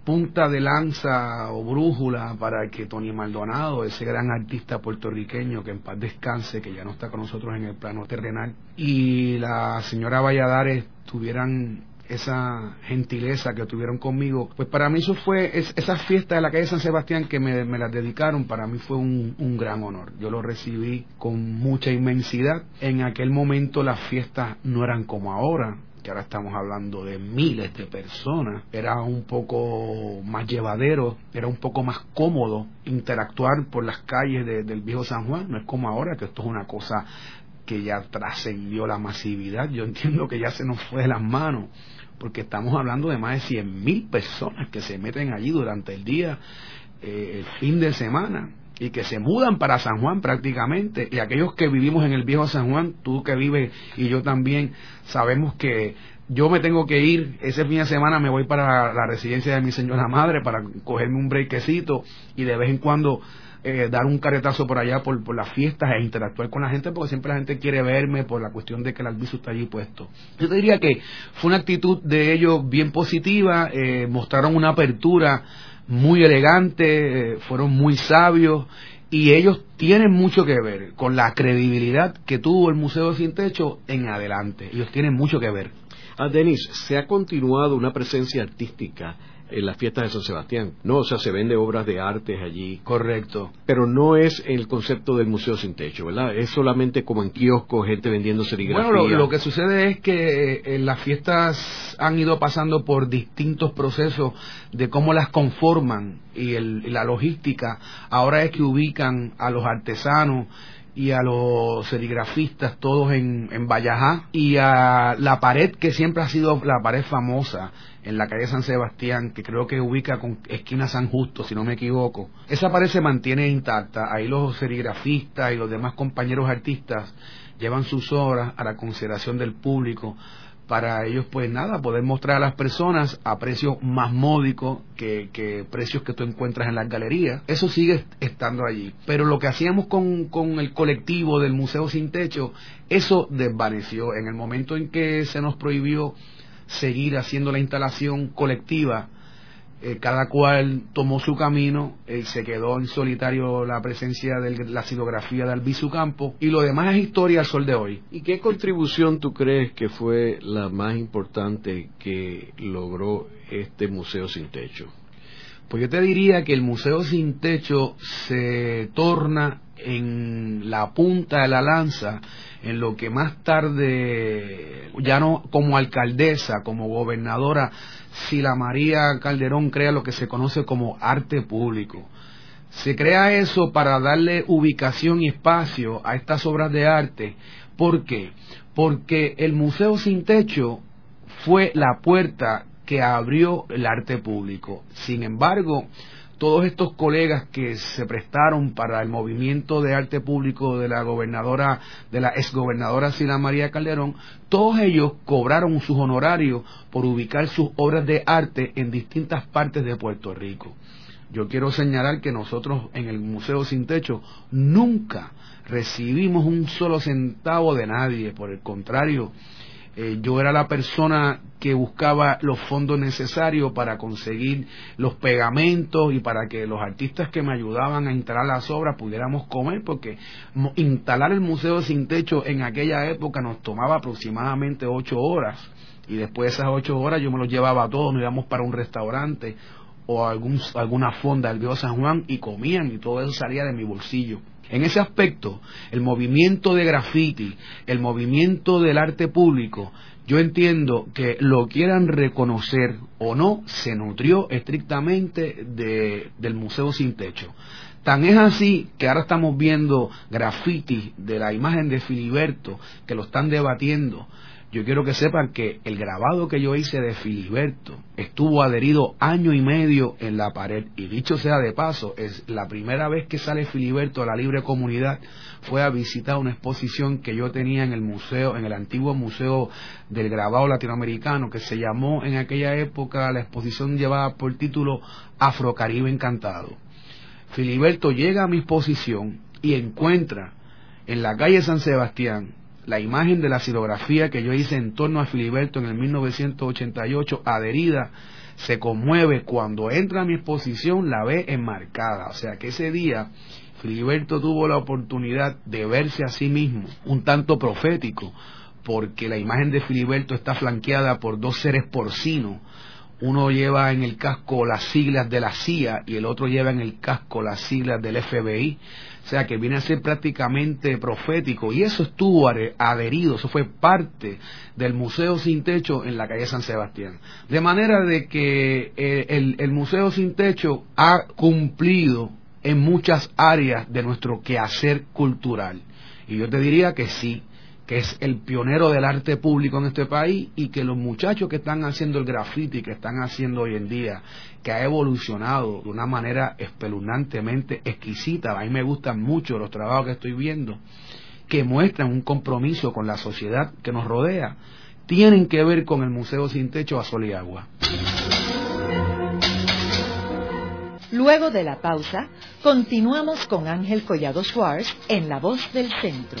punta de lanza o brújula para que Tony Maldonado, ese gran artista puertorriqueño que en paz descanse, que ya no está con nosotros en el plano terrenal, y la señora Valladares tuvieran esa gentileza que tuvieron conmigo, pues para mí eso fue, esa fiesta de la calle San Sebastián que me, me las dedicaron, para mí fue un, un, gran honor. Yo lo recibí con mucha inmensidad. En aquel momento las fiestas no eran como ahora, que ahora estamos hablando de miles de personas, era un poco más llevadero, era un poco más cómodo interactuar por las calles del viejo San Juan, no es como ahora, que esto es una cosa que ya trascendió la masividad, yo entiendo que ya se nos fue de las manos, porque estamos hablando de más de cien mil personas que se meten allí durante el día, eh, el fin de semana, y que se mudan para San Juan prácticamente, y aquellos que vivimos en el viejo San Juan, tú que vives y yo también, sabemos que yo me tengo que ir, ese fin de semana me voy para la residencia de mi señora madre para cogerme un brequecito y de vez en cuando eh, dar un caretazo por allá por, por, las fiestas e interactuar con la gente porque siempre la gente quiere verme por la cuestión de que el albizu está allí puesto. Yo te diría que fue una actitud de ellos bien positiva, eh, mostraron una apertura muy elegante, eh, fueron muy sabios y ellos tienen mucho que ver con la credibilidad que tuvo el Museo Sin Techo en adelante. Ellos tienen mucho que ver. Ah, Denis, se ha continuado una presencia artística en las fiestas de San Sebastián. No, o sea, se vende obras de artes allí. Correcto. Pero no es el concepto del museo sin techo, ¿verdad? Es solamente como en kiosco, gente vendiendo serigrafía. Bueno, lo, que sucede es que eh, las fiestas han ido pasando por distintos procesos de cómo las conforman y, la logística. Ahora es que ubican a los artesanos y a los serigrafistas todos en, en Vallajá y a la pared que siempre ha sido la pared famosa en la calle San Sebastián, que creo que ubica con esquina San Justo, si no me equivoco. Esa pared se mantiene intacta, ahí los serigrafistas y los demás compañeros artistas llevan sus obras a la consideración del público para ellos pues nada, poder mostrar a las personas a precios más módicos que, que, precios que tú encuentras en las galerías. Eso sigue estando allí. Pero lo que hacíamos con, con el colectivo del Museo Sin Techo, eso desvaneció. En el momento en que se nos prohibió seguir haciendo la instalación colectiva, eh, cada cual tomó su camino, y se quedó en solitario la presencia de la silografía de Albizu Campo y lo demás es historia al sol de hoy. ¿Y qué contribución tú crees que fue la más importante que logró este Museo Sin Techo? Pues yo te diría que el Museo Sin Techo se torna en la punta de la lanza en lo que más tarde, ya no como alcaldesa, como gobernadora, Sila María Calderón crea lo que se conoce como arte público. Se crea eso para darle ubicación y espacio a estas obras de arte. ¿Por qué? Porque el Museo Sin Techo fue la puerta que abrió el arte público. Sin embargo, todos estos colegas que se prestaron para el movimiento de arte público de la gobernadora, de la exgobernadora Sila María Calderón, todos ellos cobraron sus honorarios por ubicar sus obras de arte en distintas partes de Puerto Rico. Yo quiero señalar que nosotros en el Museo Sin Techo nunca recibimos un solo centavo de nadie, por el contrario, eh, yo era la persona que buscaba los fondos necesarios para conseguir los pegamentos y para que los artistas que me ayudaban a instalar las obras pudiéramos comer, porque instalar el museo sin techo en aquella época nos tomaba aproximadamente ocho horas y después de esas ocho horas yo me los llevaba a todos, nos íbamos para un restaurante o algún, alguna fonda del Viejo San Juan y comían y todo eso salía de mi bolsillo. En ese aspecto, el movimiento de graffiti, el movimiento del arte público, yo entiendo que lo quieran reconocer o no, se nutrió estrictamente del Museo Sin Techo. Tan es así que ahora estamos viendo graffiti de la imagen de Filiberto, que lo están debatiendo, yo quiero que sepan que el grabado que yo hice de Filiberto estuvo adherido año y medio en la pared. Y dicho sea de paso, es la primera vez que sale Filiberto a la libre comunidad fue a visitar una exposición que yo tenía en el museo, en el antiguo museo del grabado latinoamericano, que se llamó en aquella época, la exposición llevaba por título Afrocaribe Encantado. Filiberto llega a mi exposición y encuentra en la calle San Sebastián la imagen de la silografía que yo hice en torno a Filiberto en el 1988, adherida, se conmueve cuando entra a mi exposición, la ve enmarcada. O sea que ese día Filiberto tuvo la oportunidad de verse a sí mismo, un tanto profético, porque la imagen de Filiberto está flanqueada por dos seres porcinos. Uno lleva en el casco las siglas de la CIA y el otro lleva en el casco las siglas del FBI. O sea que viene a ser prácticamente profético y eso estuvo adherido, eso fue parte del Museo Sin Techo en la calle San Sebastián. De manera de que eh, el, el Museo Sin Techo ha cumplido en muchas áreas de nuestro quehacer cultural. Y yo te diría que sí, que es el pionero del arte público en este país y que los muchachos que están haciendo el graffiti, que están haciendo hoy en día, que ha evolucionado de una manera espeluznantemente exquisita, a mí me gustan mucho los trabajos que estoy viendo, que muestran un compromiso con la sociedad que nos rodea, tienen que ver con el Museo Sin Techo a Sol y Agua. Luego de la pausa, continuamos con Ángel Collado Schwartz en La Voz del Centro.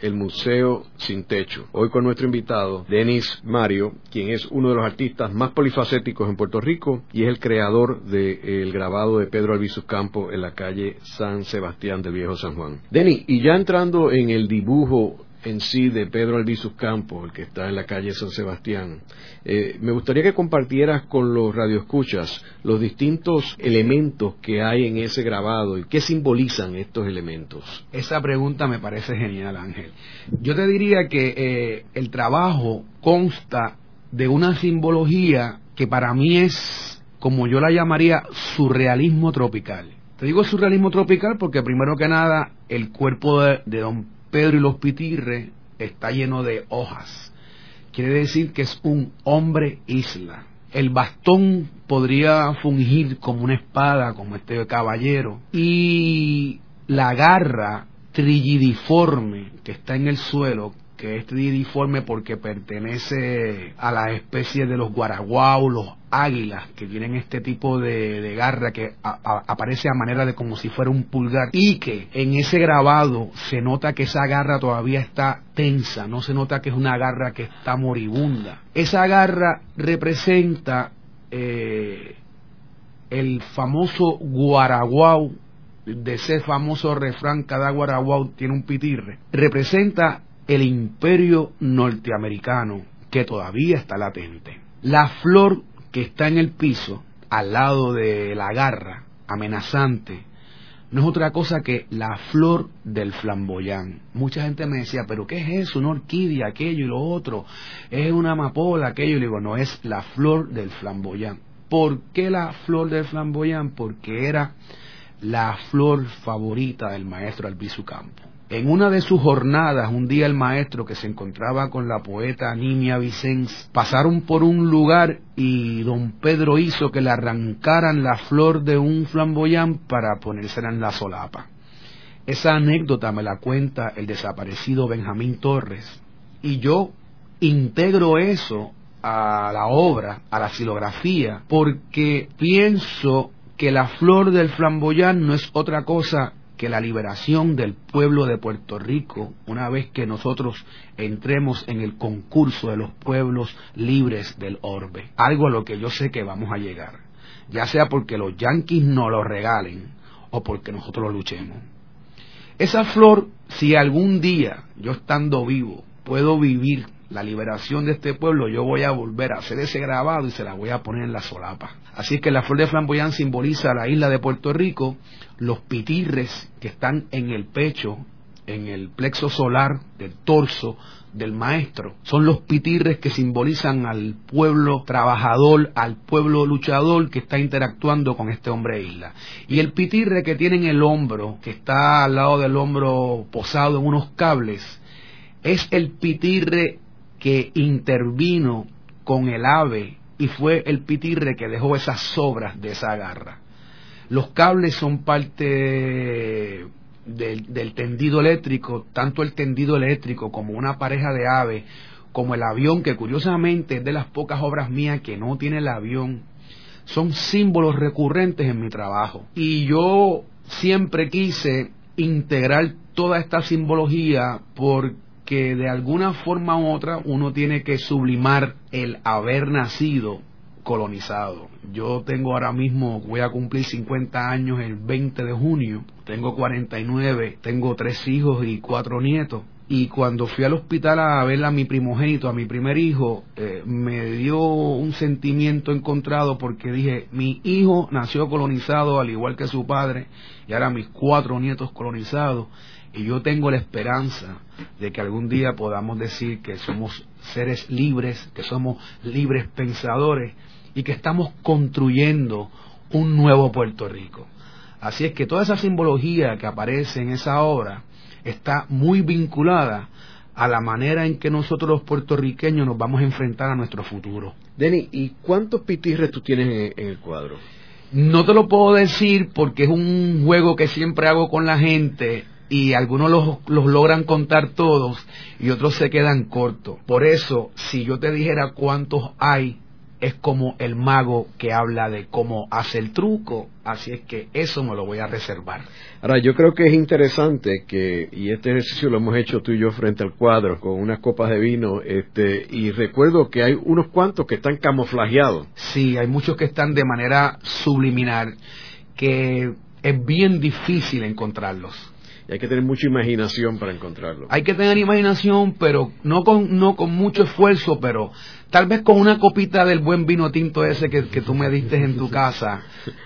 El Museo Sin Techo. Hoy con nuestro invitado, Denis Mario, quien es uno de los artistas más polifacéticos en Puerto Rico y es el creador del grabado de Pedro Albizu Campo en la calle San Sebastián del Viejo San Juan. Denis, y ya entrando en el dibujo en sí de Pedro Albizu Campo, el que está en la calle San Sebastián. Eh, me gustaría que compartieras con los radioescuchas los distintos elementos que hay en ese grabado y qué simbolizan estos elementos. Esa pregunta me parece genial, Ángel. Yo te diría que eh, el trabajo consta de una simbología que para mí es, como yo la llamaría, surrealismo tropical. Te digo surrealismo tropical porque primero que nada el cuerpo de, de don Pedro y los Pitirres está lleno de hojas. Quiere decir que es un hombre isla. El bastón podría fungir como una espada, como este caballero. Y la garra trillidiforme que está en el suelo, que es tridiforme porque pertenece a la especie de los guaraguau, los águilas, que tienen este tipo de, garra que aparece a manera de como si fuera un pulgar, y que en ese grabado se nota que esa garra todavía está tensa, no se nota que es una garra que está moribunda. Esa garra representa eh, el famoso guaraguau de ese famoso refrán, cada guaraguau tiene un pitirre, representa el imperio norteamericano que todavía está latente. La flor que está en el piso, al lado de la garra, amenazante, no es otra cosa que la flor del flamboyán. Mucha gente me decía, pero ¿qué es eso? Una orquídea, aquello y lo otro. Es una amapola, aquello. Y le digo, no, es la flor del flamboyán. ¿Por qué la flor del flamboyán? Porque era la flor favorita del maestro Albizu Campo. En una de sus jornadas, un día el maestro que se encontraba con la poeta Nimia Vicens pasaron por un lugar y don Pedro hizo que le arrancaran la flor de un flamboyán para ponérsela en la solapa. Esa anécdota me la cuenta el desaparecido Benjamín Torres y yo integro eso a la obra, a la silografía, porque pienso que la flor del flamboyán no es otra cosa que la liberación del pueblo de Puerto Rico, una vez que nosotros entremos en el concurso de los pueblos libres del orbe, algo a lo que yo sé que vamos a llegar, ya sea porque los yanquis nos lo regalen o porque nosotros lo luchemos. Esa flor, si algún día yo estando vivo puedo vivir la liberación de este pueblo, yo voy a volver a hacer ese grabado y se la voy a poner en la solapa. Así es que la flor de flamboyán simboliza la isla de Puerto Rico, los pitirres que están en el pecho, en el plexo solar del torso del maestro. Son los pitirres que simbolizan al pueblo trabajador, al pueblo luchador que está interactuando con este hombre isla. Y el pitirre que tiene en el hombro, que está al lado del hombro posado en unos cables, es el pitirre que intervino con el ave y fue el pitirre que dejó esas sobras de esa garra. Los cables son parte del, tendido eléctrico, tanto el tendido eléctrico como una pareja de aves, como el avión, que curiosamente es de las pocas obras mías que no tiene el avión, son símbolos recurrentes en mi trabajo. Y yo siempre quise integrar toda esta simbología porque de alguna forma u otra uno tiene que sublimar el haber nacido colonizado. Yo tengo ahora mismo, voy a cumplir 50 años el 20 de junio, tengo 49, tengo tres hijos y cuatro nietos. Y cuando fui al hospital a ver a mi primogénito, a mi primer hijo, eh, me dio un sentimiento encontrado porque dije, mi hijo nació colonizado al igual que su padre, y ahora mis cuatro nietos colonizados, y yo tengo la esperanza de que algún día podamos decir que somos seres libres, que somos libres pensadores, y que estamos construyendo un nuevo Puerto Rico. Así es que toda esa simbología que aparece en esa obra está muy vinculada a la manera en que nosotros los puertorriqueños nos vamos a enfrentar a nuestro futuro. Denny, ¿y cuántos pitirres tú tienes en, el cuadro? No te lo puedo decir porque es un juego que siempre hago con la gente y algunos los, los, logran contar todos y otros se quedan cortos. Por eso, si yo te dijera cuántos hay, es como el mago que habla de cómo hace el truco, así es que eso me lo voy a reservar. Ahora, yo creo que es interesante que, y este ejercicio lo hemos hecho tú y yo frente al cuadro, con unas copas de vino, este, y recuerdo que hay unos cuantos que están camuflajeados. Sí, hay muchos que están de manera subliminal, que es bien difícil encontrarlos. Y hay que tener mucha imaginación para encontrarlos. Hay que tener imaginación, pero no con, no con mucho esfuerzo, pero Tal vez con una copita del buen vino tinto ese que, tú me diste en tu casa,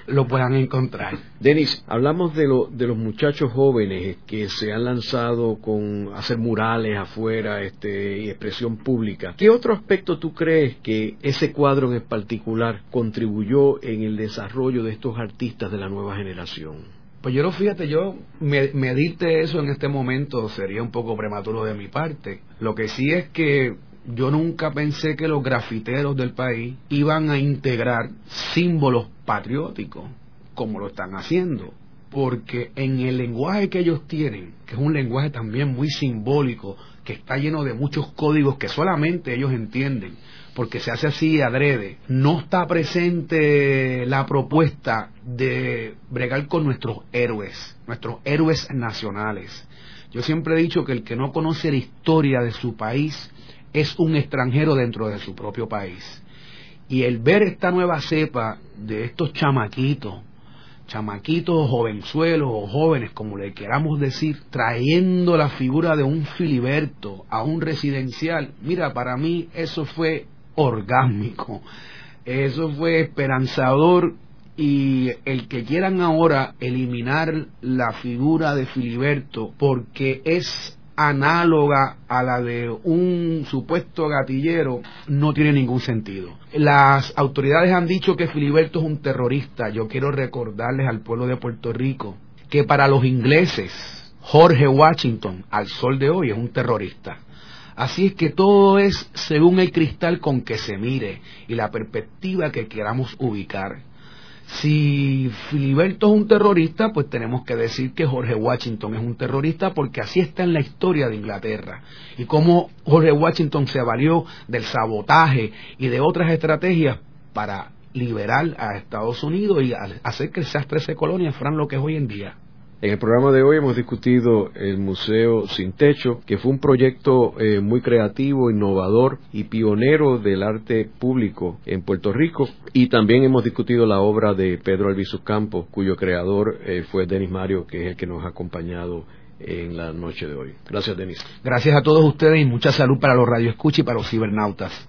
lo puedan encontrar. Denis, hablamos de, lo, de los muchachos jóvenes que se han lanzado con hacer murales afuera este, y expresión pública. ¿Qué otro aspecto tú crees que ese cuadro en particular contribuyó en el desarrollo de estos artistas de la nueva generación? Pues yo lo fíjate, yo me, medirte eso en este momento sería un poco prematuro de mi parte. Lo que sí es que yo nunca pensé que los grafiteros del país iban a integrar símbolos patrióticos como lo están haciendo. Porque en el lenguaje que ellos tienen, que es un lenguaje también muy simbólico, que está lleno de muchos códigos que solamente ellos entienden, porque se hace así adrede, no está presente la propuesta de bregar con nuestros héroes, nuestros héroes nacionales. Yo siempre he dicho que el que no conoce la historia de su país es un extranjero dentro de su propio país. Y el ver esta nueva cepa de estos chamaquitos, chamaquitos jovenzuelos o jóvenes, como le queramos decir, trayendo la figura de un Filiberto a un residencial, mira, para mí eso fue orgánico, eso fue esperanzador y el que quieran ahora eliminar la figura de Filiberto porque es análoga a la de un supuesto gatillero no tiene ningún sentido. Las autoridades han dicho que Filiberto es un terrorista. Yo quiero recordarles al pueblo de Puerto Rico que para los ingleses Jorge Washington al sol de hoy es un terrorista. Así es que todo es según el cristal con que se mire y la perspectiva que queramos ubicar. Si Filiberto es un terrorista, pues tenemos que decir que Jorge Washington es un terrorista porque así está en la historia de Inglaterra. Y cómo Jorge Washington se valió del sabotaje y de otras estrategias para liberar a Estados Unidos y hacer que esas 13 colonias fueran lo que es hoy en día. En el programa de hoy hemos discutido el Museo Sin Techo, que fue un proyecto eh, muy creativo, innovador y pionero del arte público en Puerto Rico. Y también hemos discutido la obra de Pedro Albizu Campos, cuyo creador eh, fue Denis Mario, que es el que nos ha acompañado en la noche de hoy. Gracias, Denis. Gracias a todos ustedes y mucha salud para los radioescuchas y para los cibernautas.